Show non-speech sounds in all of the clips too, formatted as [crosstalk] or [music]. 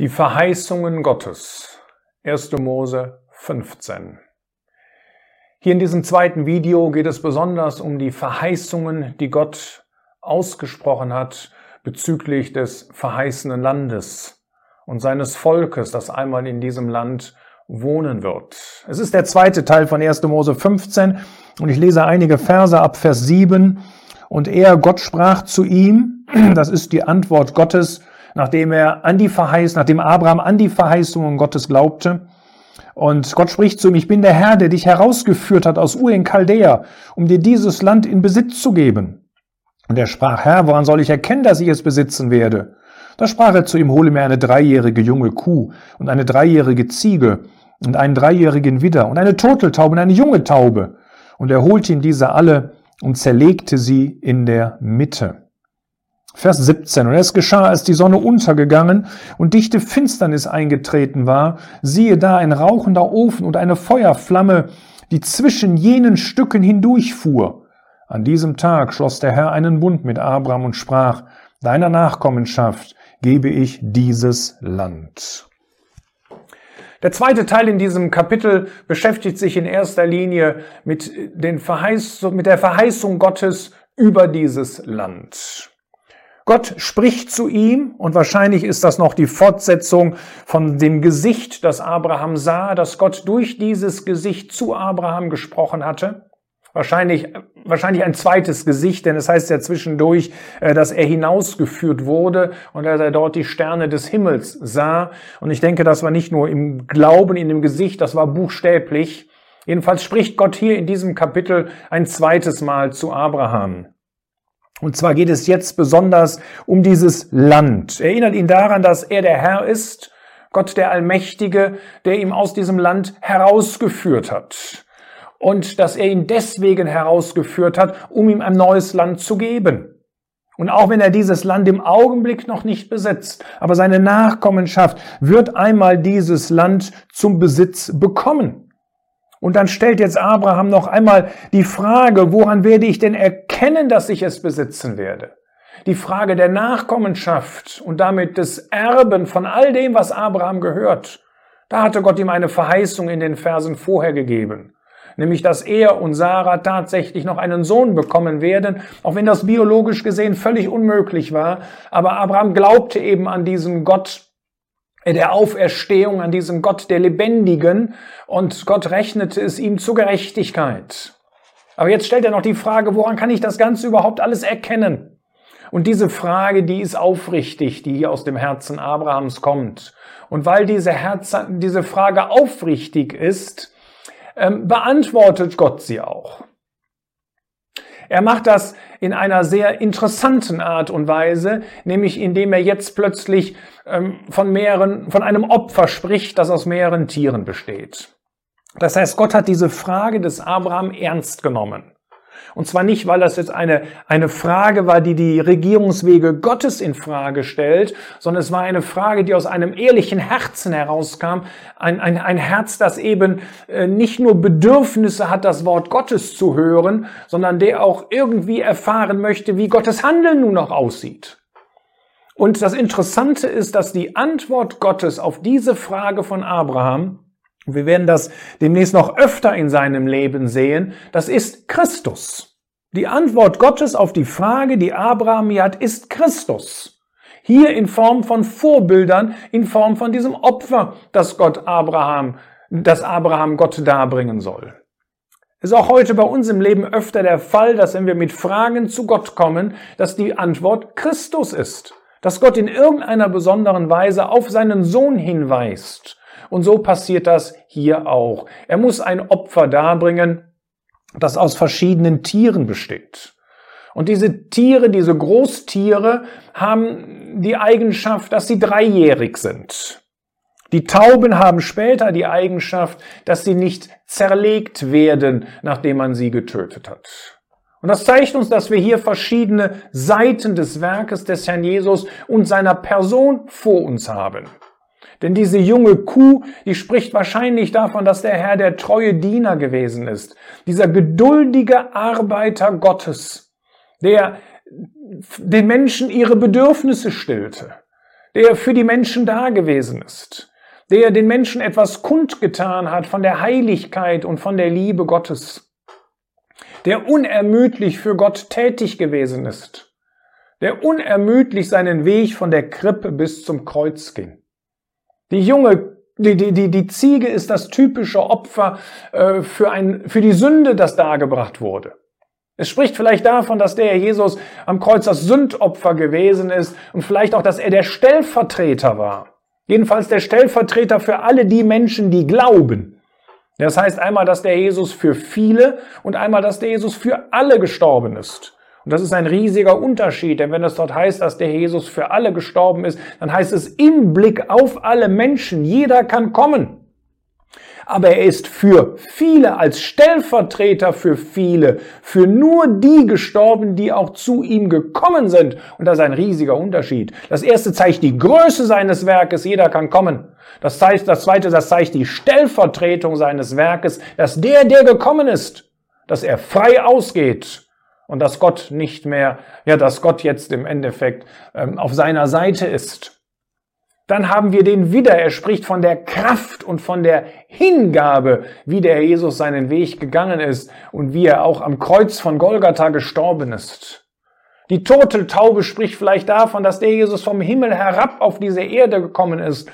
Die Verheißungen Gottes. 1. Mose 15. Hier in diesem zweiten Video geht es besonders um die Verheißungen, die Gott ausgesprochen hat bezüglich des verheißenen Landes und seines Volkes, das einmal in diesem Land wohnen wird. Es ist der zweite Teil von 1. Mose 15 und ich lese einige Verse ab Vers 7. Und er, Gott sprach zu ihm, [clears throat] das ist die Antwort Gottes, nachdem er an die Verheißung, nachdem Abraham an die Verheißungen Gottes glaubte. Und Gott spricht zu ihm, ich bin der Herr, der dich herausgeführt hat aus Ur in Chaldea, um dir dieses Land in Besitz zu geben. Und er sprach, Herr, woran soll ich erkennen, dass ich es besitzen werde? Da sprach er zu ihm, hole mir eine dreijährige junge Kuh und eine dreijährige Ziege und einen dreijährigen Widder und eine Turteltaube und eine junge Taube. Und er holte ihm diese alle und zerlegte sie in der Mitte. Vers 17. Und es geschah, als die Sonne untergegangen und dichte Finsternis eingetreten war, siehe da ein rauchender Ofen und eine Feuerflamme, die zwischen jenen Stücken hindurchfuhr. An diesem Tag schloss der Herr einen Bund mit Abraham und sprach, deiner Nachkommenschaft gebe ich dieses Land. Der zweite Teil in diesem Kapitel beschäftigt sich in erster Linie mit, den Verheiß mit der Verheißung Gottes über dieses Land. Gott spricht zu ihm und wahrscheinlich ist das noch die Fortsetzung von dem Gesicht, das Abraham sah, dass Gott durch dieses Gesicht zu Abraham gesprochen hatte. Wahrscheinlich, wahrscheinlich ein zweites Gesicht, denn es heißt ja zwischendurch, äh, dass er hinausgeführt wurde und dass er dort die Sterne des Himmels sah. Und ich denke, das war nicht nur im Glauben, in dem Gesicht, das war buchstäblich. Jedenfalls spricht Gott hier in diesem Kapitel ein zweites Mal zu Abraham. Und zwar geht es jetzt besonders um dieses Land. Erinnert ihn daran, dass er der Herr ist, Gott der Allmächtige, der ihm aus diesem Land herausgeführt hat. Und dass er ihn deswegen herausgeführt hat, um ihm ein neues Land zu geben. Und auch wenn er dieses Land im Augenblick noch nicht besitzt, aber seine Nachkommenschaft wird einmal dieses Land zum Besitz bekommen. Und dann stellt jetzt Abraham noch einmal die Frage, woran werde ich denn erkennen, dass ich es besitzen werde? Die Frage der Nachkommenschaft und damit des Erben von all dem, was Abraham gehört. Da hatte Gott ihm eine Verheißung in den Versen vorher gegeben. Nämlich, dass er und Sarah tatsächlich noch einen Sohn bekommen werden, auch wenn das biologisch gesehen völlig unmöglich war. Aber Abraham glaubte eben an diesen Gott, der Auferstehung, an diesen Gott der Lebendigen und Gott rechnete es ihm zur Gerechtigkeit. Aber jetzt stellt er noch die Frage, woran kann ich das Ganze überhaupt alles erkennen? Und diese Frage, die ist aufrichtig, die hier aus dem Herzen Abrahams kommt. Und weil diese, Herz, diese Frage aufrichtig ist, ähm, beantwortet Gott sie auch. Er macht das in einer sehr interessanten Art und Weise, nämlich indem er jetzt plötzlich ähm, von mehreren, von einem Opfer spricht, das aus mehreren Tieren besteht. Das heißt, Gott hat diese Frage des Abraham ernst genommen. Und zwar nicht, weil das jetzt eine, eine Frage war, die die Regierungswege Gottes in Frage stellt, sondern es war eine Frage, die aus einem ehrlichen Herzen herauskam. Ein, ein, ein Herz, das eben äh, nicht nur Bedürfnisse hat, das Wort Gottes zu hören, sondern der auch irgendwie erfahren möchte, wie Gottes Handeln nun noch aussieht. Und das Interessante ist, dass die Antwort Gottes auf diese Frage von Abraham wir werden das demnächst noch öfter in seinem Leben sehen. Das ist Christus. Die Antwort Gottes auf die Frage, die Abraham hier hat, ist Christus. Hier in Form von Vorbildern, in Form von diesem Opfer, das Gott Abraham, das Abraham Gott darbringen soll. Es ist auch heute bei uns im Leben öfter der Fall, dass wenn wir mit Fragen zu Gott kommen, dass die Antwort Christus ist. Dass Gott in irgendeiner besonderen Weise auf seinen Sohn hinweist und so passiert das hier auch. Er muss ein Opfer darbringen, das aus verschiedenen Tieren besteht. Und diese Tiere, diese Großtiere, haben die Eigenschaft, dass sie dreijährig sind. Die Tauben haben später die Eigenschaft, dass sie nicht zerlegt werden, nachdem man sie getötet hat. Und das zeigt uns, dass wir hier verschiedene Seiten des Werkes des Herrn Jesus und seiner Person vor uns haben. Denn diese junge Kuh, die spricht wahrscheinlich davon, dass der Herr der treue Diener gewesen ist. Dieser geduldige Arbeiter Gottes, der den Menschen ihre Bedürfnisse stillte, der für die Menschen da gewesen ist, der den Menschen etwas kundgetan hat von der Heiligkeit und von der Liebe Gottes, der unermüdlich für Gott tätig gewesen ist, der unermüdlich seinen Weg von der Krippe bis zum Kreuz ging. Die junge die, die, die, die Ziege ist das typische Opfer äh, für, ein, für die Sünde, das dargebracht wurde. Es spricht vielleicht davon, dass der Jesus am Kreuz das Sündopfer gewesen ist und vielleicht auch, dass er der Stellvertreter war. Jedenfalls der Stellvertreter für alle die Menschen, die glauben. Das heißt einmal, dass der Jesus für viele und einmal, dass der Jesus für alle gestorben ist. Und das ist ein riesiger Unterschied, denn wenn es dort heißt, dass der Jesus für alle gestorben ist, dann heißt es im Blick auf alle Menschen, jeder kann kommen. Aber er ist für viele, als Stellvertreter für viele, für nur die gestorben, die auch zu ihm gekommen sind. Und das ist ein riesiger Unterschied. Das erste zeigt die Größe seines Werkes, jeder kann kommen. Das, zeigt, das zweite, das zeigt die Stellvertretung seines Werkes, dass der, der gekommen ist, dass er frei ausgeht und dass Gott nicht mehr, ja, dass Gott jetzt im Endeffekt ähm, auf seiner Seite ist. Dann haben wir den wieder, er spricht von der Kraft und von der Hingabe, wie der Jesus seinen Weg gegangen ist und wie er auch am Kreuz von Golgatha gestorben ist. Die tote Taube spricht vielleicht davon, dass der Jesus vom Himmel herab auf diese Erde gekommen ist.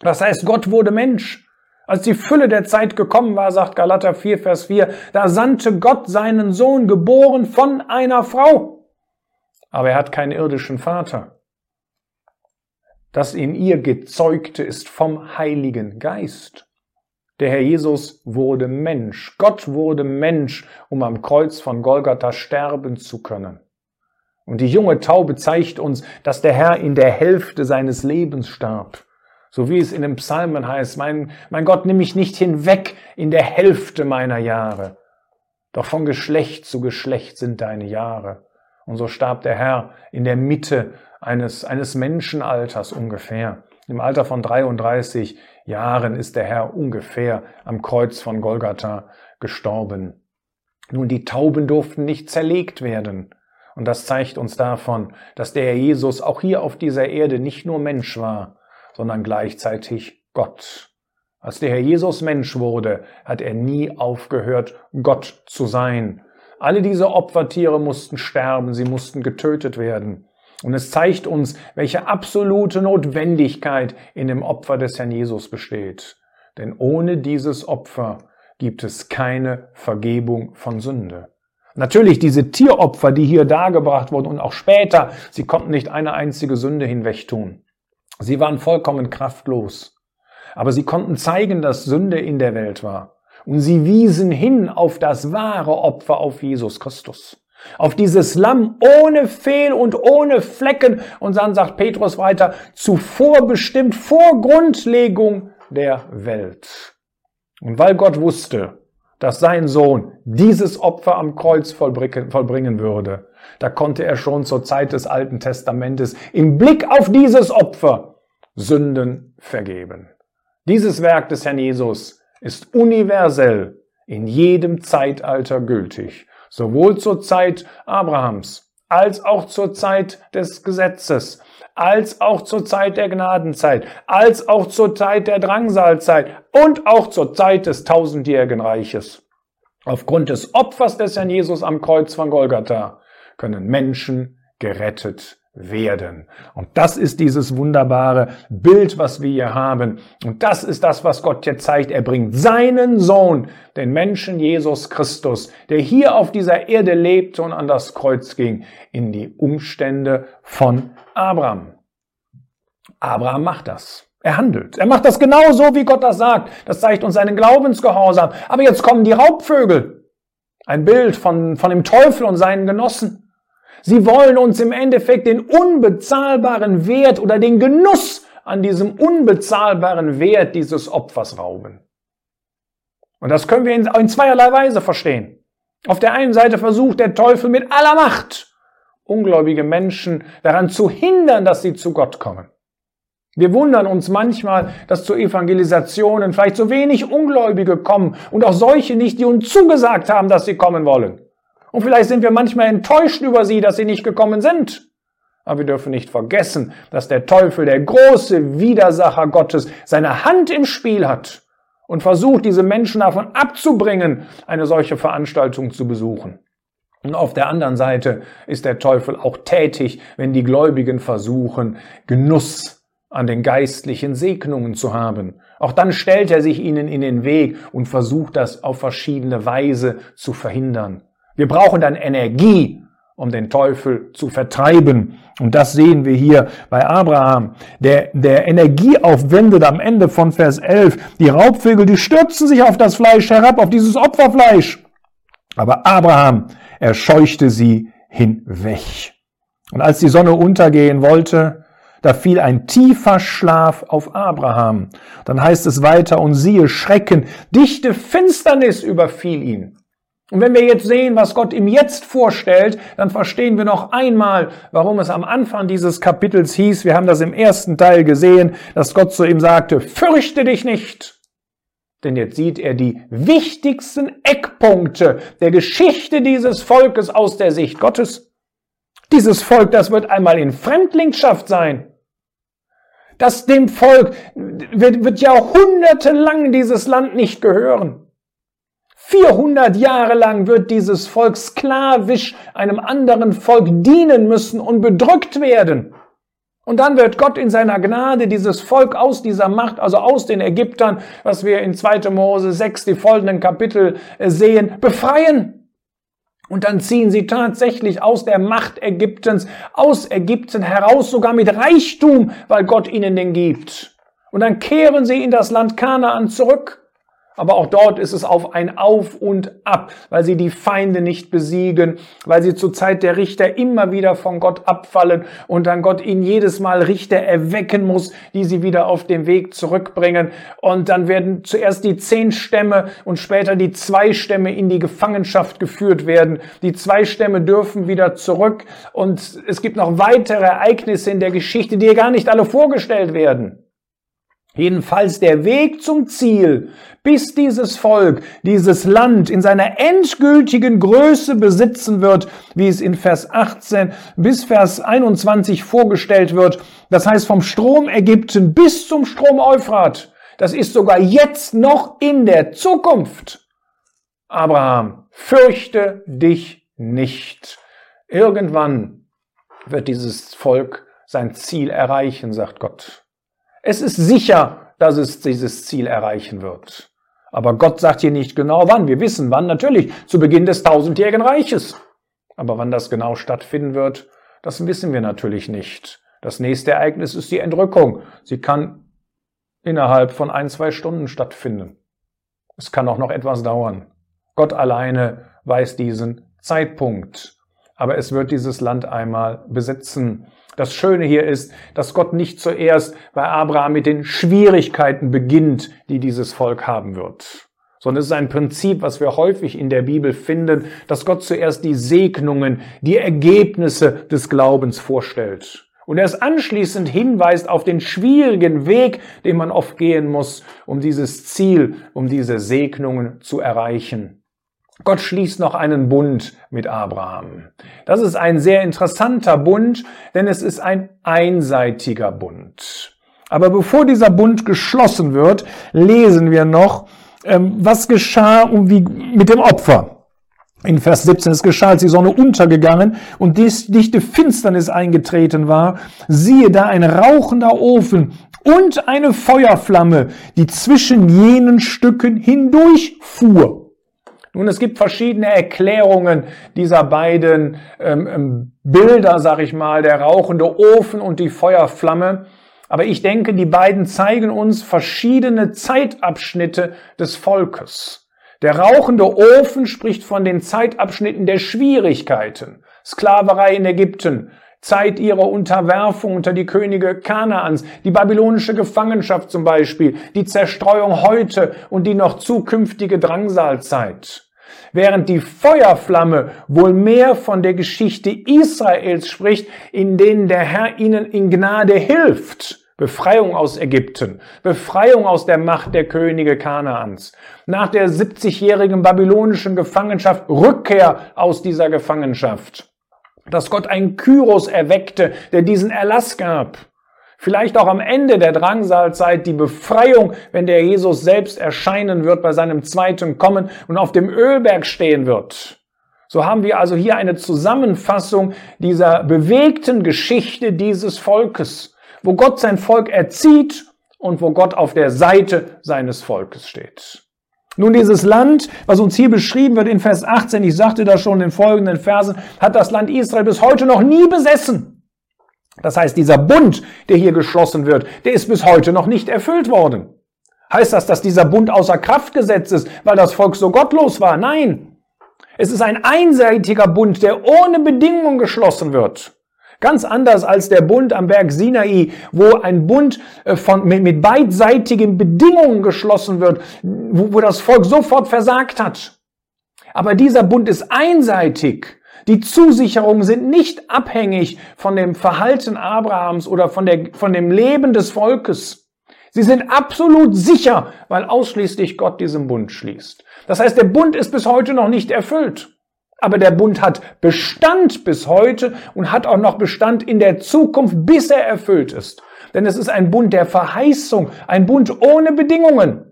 Das heißt, Gott wurde Mensch. Als die Fülle der Zeit gekommen war, sagt Galater 4, Vers 4, da sandte Gott seinen Sohn, geboren von einer Frau. Aber er hat keinen irdischen Vater. Das in ihr gezeugte ist vom Heiligen Geist. Der Herr Jesus wurde Mensch. Gott wurde Mensch, um am Kreuz von Golgatha sterben zu können. Und die junge Taube zeigt uns, dass der Herr in der Hälfte seines Lebens starb. So wie es in den Psalmen heißt, mein, mein Gott, nimm mich nicht hinweg in der Hälfte meiner Jahre. Doch von Geschlecht zu Geschlecht sind deine Jahre. Und so starb der Herr in der Mitte eines, eines Menschenalters ungefähr. Im Alter von 33 Jahren ist der Herr ungefähr am Kreuz von Golgatha gestorben. Nun, die Tauben durften nicht zerlegt werden. Und das zeigt uns davon, dass der Herr Jesus auch hier auf dieser Erde nicht nur Mensch war, sondern gleichzeitig Gott. Als der Herr Jesus Mensch wurde, hat er nie aufgehört, Gott zu sein. Alle diese Opfertiere mussten sterben, sie mussten getötet werden. Und es zeigt uns, welche absolute Notwendigkeit in dem Opfer des Herrn Jesus besteht. Denn ohne dieses Opfer gibt es keine Vergebung von Sünde. Natürlich diese Tieropfer, die hier dargebracht wurden und auch später, sie konnten nicht eine einzige Sünde hinwegtun. Sie waren vollkommen kraftlos. Aber sie konnten zeigen, dass Sünde in der Welt war. Und sie wiesen hin auf das wahre Opfer auf Jesus Christus. Auf dieses Lamm ohne Fehl und ohne Flecken. Und dann sagt Petrus weiter, zuvor bestimmt vor Grundlegung der Welt. Und weil Gott wusste, dass sein Sohn dieses Opfer am Kreuz vollbringen würde, da konnte er schon zur Zeit des Alten Testamentes im Blick auf dieses Opfer Sünden vergeben. Dieses Werk des Herrn Jesus ist universell in jedem Zeitalter gültig, sowohl zur Zeit Abrahams als auch zur Zeit des Gesetzes, als auch zur Zeit der Gnadenzeit, als auch zur Zeit der Drangsalzeit und auch zur Zeit des tausendjährigen Reiches. Aufgrund des Opfers des Herrn Jesus am Kreuz von Golgatha können Menschen gerettet werden. Und das ist dieses wunderbare Bild, was wir hier haben. Und das ist das, was Gott jetzt zeigt. Er bringt seinen Sohn, den Menschen Jesus Christus, der hier auf dieser Erde lebte und an das Kreuz ging, in die Umstände von Abraham. Abraham macht das. Er handelt. Er macht das genau so, wie Gott das sagt. Das zeigt uns seinen Glaubensgehorsam. Aber jetzt kommen die Raubvögel. Ein Bild von, von dem Teufel und seinen Genossen. Sie wollen uns im Endeffekt den unbezahlbaren Wert oder den Genuss an diesem unbezahlbaren Wert dieses Opfers rauben. Und das können wir in, in zweierlei Weise verstehen. Auf der einen Seite versucht der Teufel mit aller Macht, ungläubige Menschen daran zu hindern, dass sie zu Gott kommen. Wir wundern uns manchmal, dass zu Evangelisationen vielleicht so wenig Ungläubige kommen und auch solche nicht, die uns zugesagt haben, dass sie kommen wollen. Und vielleicht sind wir manchmal enttäuscht über sie, dass sie nicht gekommen sind. Aber wir dürfen nicht vergessen, dass der Teufel, der große Widersacher Gottes, seine Hand im Spiel hat und versucht, diese Menschen davon abzubringen, eine solche Veranstaltung zu besuchen. Und auf der anderen Seite ist der Teufel auch tätig, wenn die Gläubigen versuchen, Genuss an den geistlichen Segnungen zu haben. Auch dann stellt er sich ihnen in den Weg und versucht das auf verschiedene Weise zu verhindern. Wir brauchen dann Energie, um den Teufel zu vertreiben. Und das sehen wir hier bei Abraham. Der, der Energie aufwendet am Ende von Vers 11. Die Raubvögel, die stürzen sich auf das Fleisch herab, auf dieses Opferfleisch. Aber Abraham erscheuchte sie hinweg. Und als die Sonne untergehen wollte, da fiel ein tiefer Schlaf auf Abraham. Dann heißt es weiter, und siehe, Schrecken, dichte Finsternis überfiel ihn. Und wenn wir jetzt sehen, was Gott ihm jetzt vorstellt, dann verstehen wir noch einmal, warum es am Anfang dieses Kapitels hieß, wir haben das im ersten Teil gesehen, dass Gott zu ihm sagte, fürchte dich nicht. Denn jetzt sieht er die wichtigsten Eckpunkte der Geschichte dieses Volkes aus der Sicht Gottes. Dieses Volk, das wird einmal in Fremdlingschaft sein. Das dem Volk wird, wird jahrhundertelang dieses Land nicht gehören. 400 Jahre lang wird dieses Volk sklavisch einem anderen Volk dienen müssen und bedrückt werden. Und dann wird Gott in seiner Gnade dieses Volk aus dieser Macht, also aus den Ägyptern, was wir in 2. Mose 6, die folgenden Kapitel äh, sehen, befreien. Und dann ziehen sie tatsächlich aus der Macht Ägyptens, aus Ägypten heraus, sogar mit Reichtum, weil Gott ihnen den gibt. Und dann kehren sie in das Land Kanaan zurück. Aber auch dort ist es auf ein Auf und Ab, weil sie die Feinde nicht besiegen, weil sie zur Zeit der Richter immer wieder von Gott abfallen und dann Gott ihnen jedes Mal Richter erwecken muss, die sie wieder auf den Weg zurückbringen. Und dann werden zuerst die zehn Stämme und später die zwei Stämme in die Gefangenschaft geführt werden. Die zwei Stämme dürfen wieder zurück und es gibt noch weitere Ereignisse in der Geschichte, die gar nicht alle vorgestellt werden. Jedenfalls der Weg zum Ziel, bis dieses Volk, dieses Land in seiner endgültigen Größe besitzen wird, wie es in Vers 18 bis Vers 21 vorgestellt wird. Das heißt vom Strom Ägypten bis zum Strom Euphrat. Das ist sogar jetzt noch in der Zukunft. Abraham, fürchte dich nicht. Irgendwann wird dieses Volk sein Ziel erreichen, sagt Gott. Es ist sicher, dass es dieses Ziel erreichen wird. Aber Gott sagt hier nicht genau wann. Wir wissen wann, natürlich zu Beginn des tausendjährigen Reiches. Aber wann das genau stattfinden wird, das wissen wir natürlich nicht. Das nächste Ereignis ist die Entrückung. Sie kann innerhalb von ein, zwei Stunden stattfinden. Es kann auch noch etwas dauern. Gott alleine weiß diesen Zeitpunkt. Aber es wird dieses Land einmal besitzen. Das Schöne hier ist, dass Gott nicht zuerst bei Abraham mit den Schwierigkeiten beginnt, die dieses Volk haben wird, sondern es ist ein Prinzip, was wir häufig in der Bibel finden, dass Gott zuerst die Segnungen, die Ergebnisse des Glaubens vorstellt und erst anschließend hinweist auf den schwierigen Weg, den man oft gehen muss, um dieses Ziel, um diese Segnungen zu erreichen. Gott schließt noch einen Bund mit Abraham. Das ist ein sehr interessanter Bund, denn es ist ein einseitiger Bund. Aber bevor dieser Bund geschlossen wird, lesen wir noch, ähm, was geschah und wie mit dem Opfer. In Vers 17, es geschah, als die Sonne untergegangen und dichte Finsternis eingetreten war, siehe da ein rauchender Ofen und eine Feuerflamme, die zwischen jenen Stücken hindurchfuhr. Nun, es gibt verschiedene Erklärungen dieser beiden ähm, ähm, Bilder, sag ich mal, der rauchende Ofen und die Feuerflamme. Aber ich denke, die beiden zeigen uns verschiedene Zeitabschnitte des Volkes. Der rauchende Ofen spricht von den Zeitabschnitten der Schwierigkeiten. Sklaverei in Ägypten, Zeit ihrer Unterwerfung unter die Könige Kanaans, die babylonische Gefangenschaft zum Beispiel, die Zerstreuung heute und die noch zukünftige Drangsalzeit. Während die Feuerflamme wohl mehr von der Geschichte Israels spricht, in denen der Herr ihnen in Gnade hilft. Befreiung aus Ägypten, Befreiung aus der Macht der Könige Kanaans. Nach der 70-jährigen babylonischen Gefangenschaft Rückkehr aus dieser Gefangenschaft. Dass Gott einen Kyros erweckte, der diesen Erlass gab. Vielleicht auch am Ende der Drangsalzeit die Befreiung, wenn der Jesus selbst erscheinen wird bei seinem zweiten Kommen und auf dem Ölberg stehen wird. So haben wir also hier eine Zusammenfassung dieser bewegten Geschichte dieses Volkes, wo Gott sein Volk erzieht und wo Gott auf der Seite seines Volkes steht. Nun, dieses Land, was uns hier beschrieben wird in Vers 18, ich sagte das schon in den folgenden Versen, hat das Land Israel bis heute noch nie besessen. Das heißt, dieser Bund, der hier geschlossen wird, der ist bis heute noch nicht erfüllt worden. Heißt das, dass dieser Bund außer Kraft gesetzt ist, weil das Volk so gottlos war? Nein. Es ist ein einseitiger Bund, der ohne Bedingungen geschlossen wird. Ganz anders als der Bund am Berg Sinai, wo ein Bund äh, von, mit, mit beidseitigen Bedingungen geschlossen wird, wo, wo das Volk sofort versagt hat. Aber dieser Bund ist einseitig. Die Zusicherungen sind nicht abhängig von dem Verhalten Abrahams oder von, der, von dem Leben des Volkes. Sie sind absolut sicher, weil ausschließlich Gott diesen Bund schließt. Das heißt, der Bund ist bis heute noch nicht erfüllt. Aber der Bund hat Bestand bis heute und hat auch noch Bestand in der Zukunft, bis er erfüllt ist. Denn es ist ein Bund der Verheißung, ein Bund ohne Bedingungen.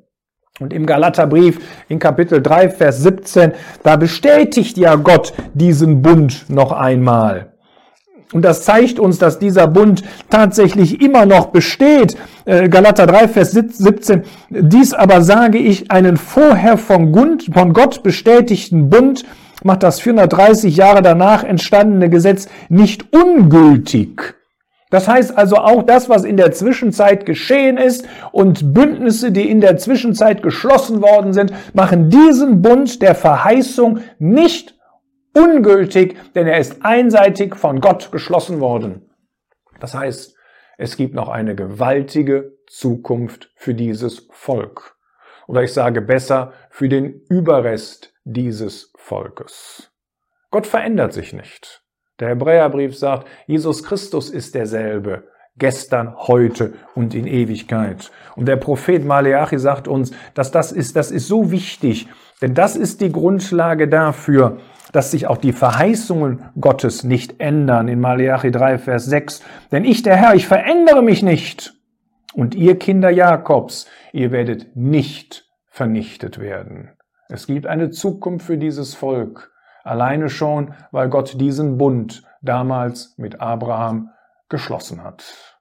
Und im Galaterbrief in Kapitel 3, Vers 17, da bestätigt ja Gott diesen Bund noch einmal. Und das zeigt uns, dass dieser Bund tatsächlich immer noch besteht. Äh, Galater 3, Vers 17. Dies aber sage ich, einen vorher von Gott bestätigten Bund, macht das 430 Jahre danach entstandene Gesetz nicht ungültig. Das heißt also auch das, was in der Zwischenzeit geschehen ist und Bündnisse, die in der Zwischenzeit geschlossen worden sind, machen diesen Bund der Verheißung nicht ungültig, denn er ist einseitig von Gott geschlossen worden. Das heißt, es gibt noch eine gewaltige Zukunft für dieses Volk. Oder ich sage besser, für den Überrest dieses Volkes. Gott verändert sich nicht. Der Hebräerbrief sagt, Jesus Christus ist derselbe, gestern, heute und in Ewigkeit. Und der Prophet Maleachi sagt uns, dass das ist, das ist so wichtig, denn das ist die Grundlage dafür, dass sich auch die Verheißungen Gottes nicht ändern. In Maleachi 3, Vers 6. Denn ich, der Herr, ich verändere mich nicht. Und ihr Kinder Jakobs, ihr werdet nicht vernichtet werden. Es gibt eine Zukunft für dieses Volk, alleine schon, weil Gott diesen Bund damals mit Abraham geschlossen hat.